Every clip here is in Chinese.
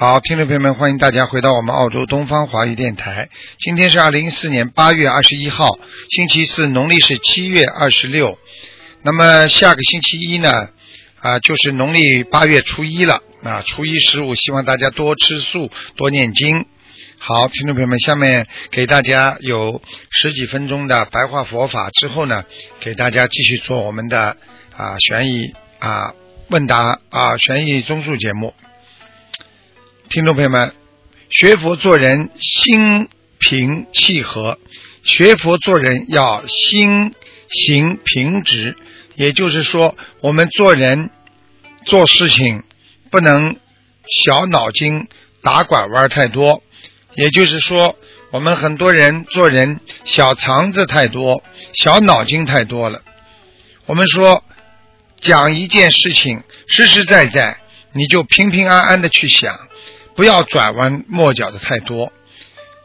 好，听众朋友们，欢迎大家回到我们澳洲东方华语电台。今天是二零一四年八月二十一号，星期四，农历是七月二十六。那么下个星期一呢，啊，就是农历八月初一了。啊，初一十五，希望大家多吃素，多念经。好，听众朋友们，下面给大家有十几分钟的白话佛法之后呢，给大家继续做我们的啊悬疑啊问答啊悬疑综述节目。听众朋友们，学佛做人心平气和，学佛做人要心行平直，也就是说，我们做人做事情不能小脑筋打拐弯太多。也就是说，我们很多人做人小肠子太多，小脑筋太多了。我们说讲一件事情实实在在，你就平平安安的去想，不要转弯抹角的太多。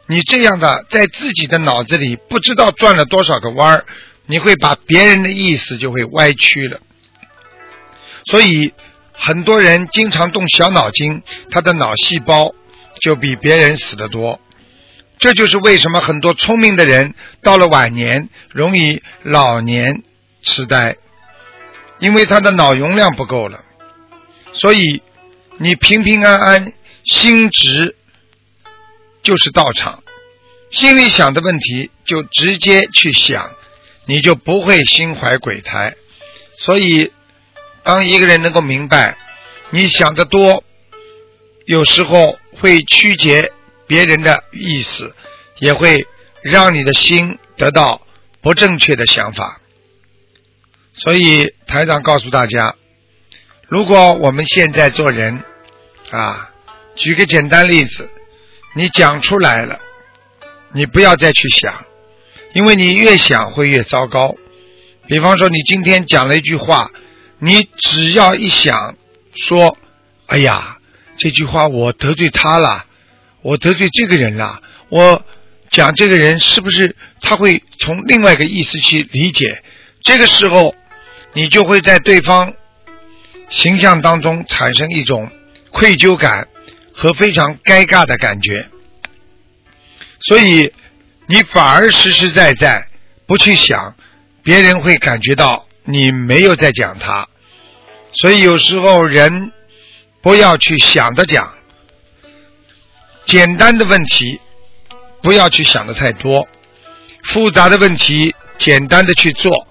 你这样的在自己的脑子里不知道转了多少个弯儿，你会把别人的意思就会歪曲了。所以很多人经常动小脑筋，他的脑细胞。就比别人死得多，这就是为什么很多聪明的人到了晚年容易老年痴呆，因为他的脑容量不够了。所以你平平安安、心直就是道场，心里想的问题就直接去想，你就不会心怀鬼胎。所以，当一个人能够明白，你想的多，有时候。会曲解别人的意思，也会让你的心得到不正确的想法。所以台长告诉大家，如果我们现在做人啊，举个简单例子，你讲出来了，你不要再去想，因为你越想会越糟糕。比方说，你今天讲了一句话，你只要一想说，哎呀。这句话我得罪他了，我得罪这个人了。我讲这个人是不是他会从另外一个意思去理解？这个时候，你就会在对方形象当中产生一种愧疚感和非常尴尬的感觉。所以，你反而实实在在不去想，别人会感觉到你没有在讲他。所以有时候人。不要去想着讲，简单的问题不要去想的太多，复杂的问题简单的去做，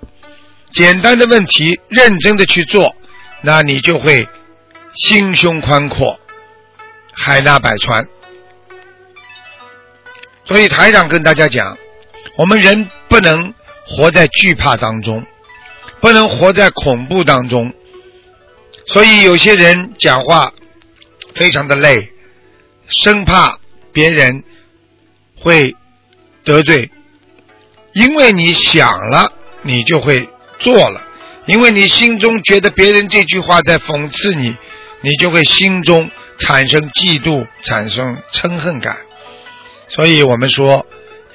简单的问题认真的去做，那你就会心胸宽阔，海纳百川。所以台长跟大家讲，我们人不能活在惧怕当中，不能活在恐怖当中。所以有些人讲话非常的累，生怕别人会得罪，因为你想了，你就会做了；因为你心中觉得别人这句话在讽刺你，你就会心中产生嫉妒，产生嗔恨感。所以我们说，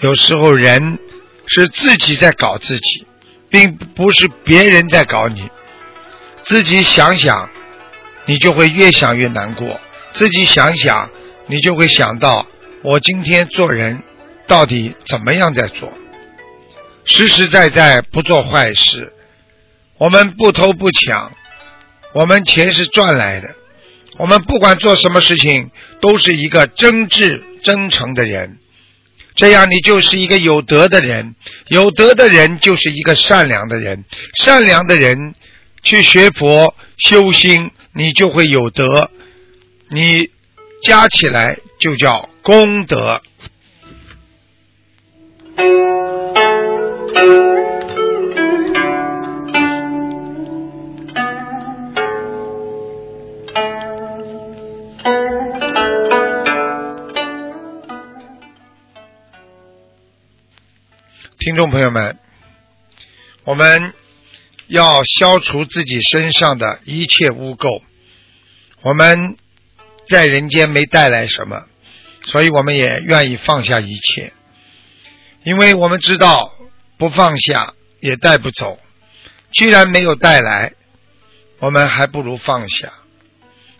有时候人是自己在搞自己，并不是别人在搞你。自己想想，你就会越想越难过。自己想想，你就会想到我今天做人到底怎么样在做。实实在在不做坏事，我们不偷不抢，我们钱是赚来的。我们不管做什么事情，都是一个真挚真诚的人。这样，你就是一个有德的人。有德的人就是一个善良的人。善良的人。去学佛修心，你就会有德，你加起来就叫功德。听众朋友们，我们要消除自己身上的一切污垢。我们在人间没带来什么，所以我们也愿意放下一切，因为我们知道不放下也带不走。既然没有带来，我们还不如放下，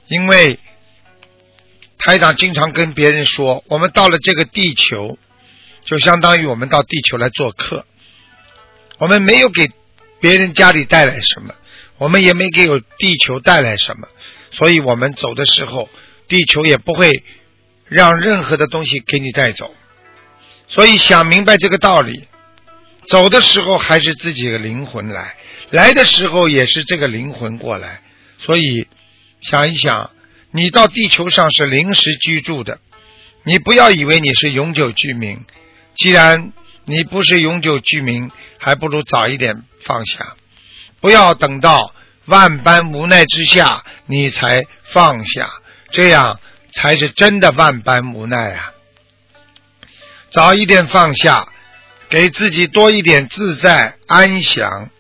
因为台长经常跟别人说，我们到了这个地球，就相当于我们到地球来做客，我们没有给别人家里带来什么，我们也没给有地球带来什么，所以我们走的时候，地球也不会让任何的东西给你带走，所以想明白这个道理，走的时候还是自己的灵魂来。来的时候也是这个灵魂过来，所以想一想，你到地球上是临时居住的，你不要以为你是永久居民。既然你不是永久居民，还不如早一点放下，不要等到万般无奈之下你才放下，这样才是真的万般无奈啊！早一点放下，给自己多一点自在安详。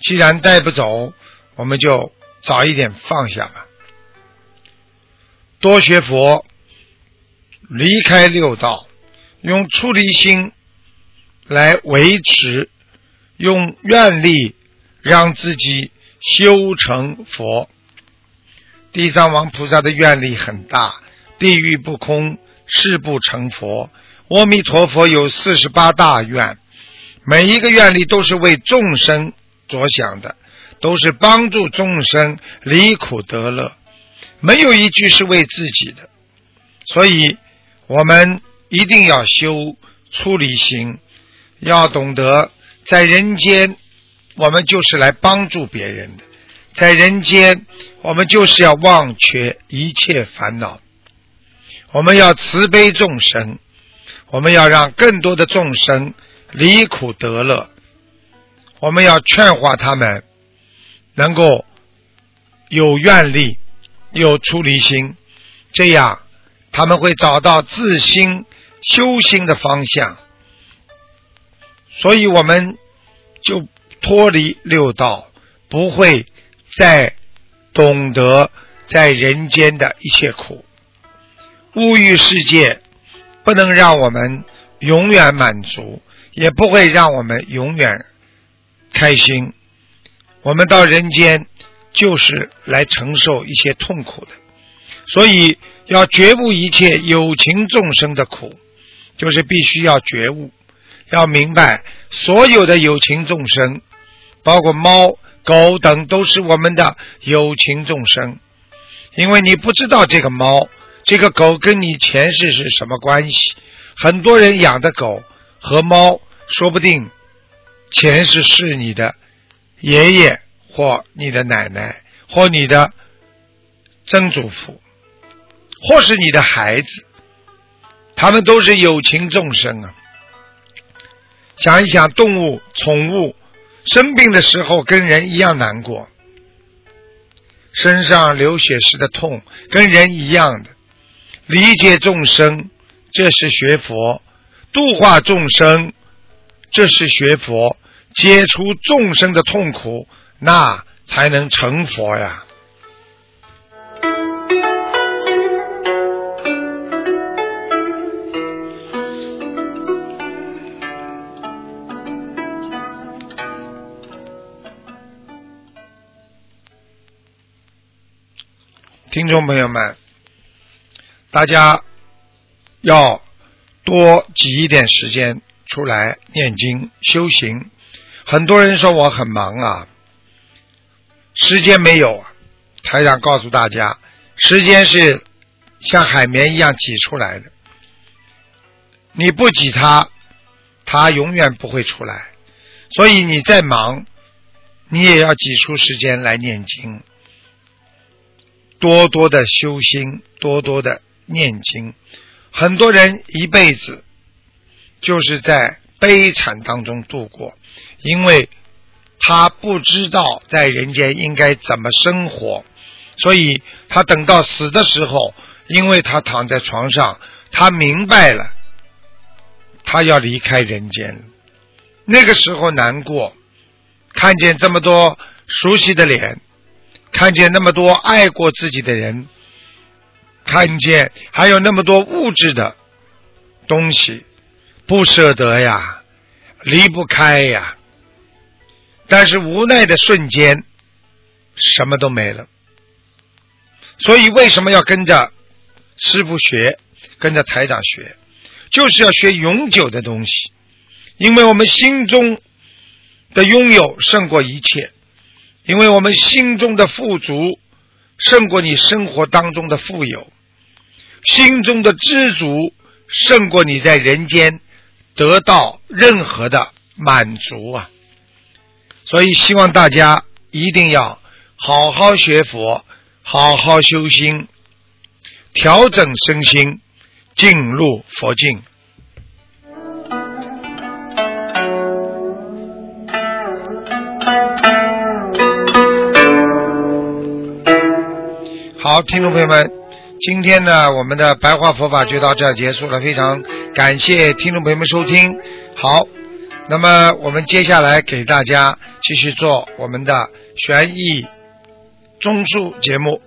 既然带不走，我们就早一点放下吧。多学佛，离开六道，用出离心来维持，用愿力让自己修成佛。地藏王菩萨的愿力很大，地狱不空，誓不成佛。阿弥陀佛有四十八大愿，每一个愿力都是为众生。着想的都是帮助众生离苦得乐，没有一句是为自己的。所以，我们一定要修出离心，要懂得在人间，我们就是来帮助别人的；在人间，我们就是要忘却一切烦恼。我们要慈悲众生，我们要让更多的众生离苦得乐。我们要劝化他们，能够有愿力、有出离心，这样他们会找到自心修心的方向。所以，我们就脱离六道，不会再懂得在人间的一切苦。物欲世界不能让我们永远满足，也不会让我们永远。开心，我们到人间就是来承受一些痛苦的，所以要觉悟一切有情众生的苦，就是必须要觉悟，要明白所有的有情众生，包括猫、狗等，都是我们的有情众生。因为你不知道这个猫、这个狗跟你前世是什么关系，很多人养的狗和猫，说不定。前世是你的爷爷或你的奶奶或你的曾祖父，或是你的孩子，他们都是有情众生啊。想一想，动物、宠物生病的时候跟人一样难过，身上流血时的痛跟人一样的。理解众生，这是学佛；度化众生，这是学佛。解除众生的痛苦，那才能成佛呀！听众朋友们，大家要多挤一点时间出来念经修行。很多人说我很忙啊，时间没有啊。台长告诉大家，时间是像海绵一样挤出来的，你不挤它，它永远不会出来。所以你再忙，你也要挤出时间来念经，多多的修心，多多的念经。很多人一辈子就是在悲惨当中度过。因为他不知道在人间应该怎么生活，所以他等到死的时候，因为他躺在床上，他明白了，他要离开人间。那个时候难过，看见这么多熟悉的脸，看见那么多爱过自己的人，看见还有那么多物质的东西，不舍得呀，离不开呀。但是无奈的瞬间，什么都没了。所以为什么要跟着师傅学，跟着台长学，就是要学永久的东西。因为我们心中的拥有胜过一切，因为我们心中的富足胜过你生活当中的富有，心中的知足胜过你在人间得到任何的满足啊！所以希望大家一定要好好学佛，好好修心，调整身心，进入佛境。好，听众朋友们，今天呢，我们的白话佛法就到这结束了。非常感谢听众朋友们收听。好，那么我们接下来给大家继续做我们的悬疑综述节目。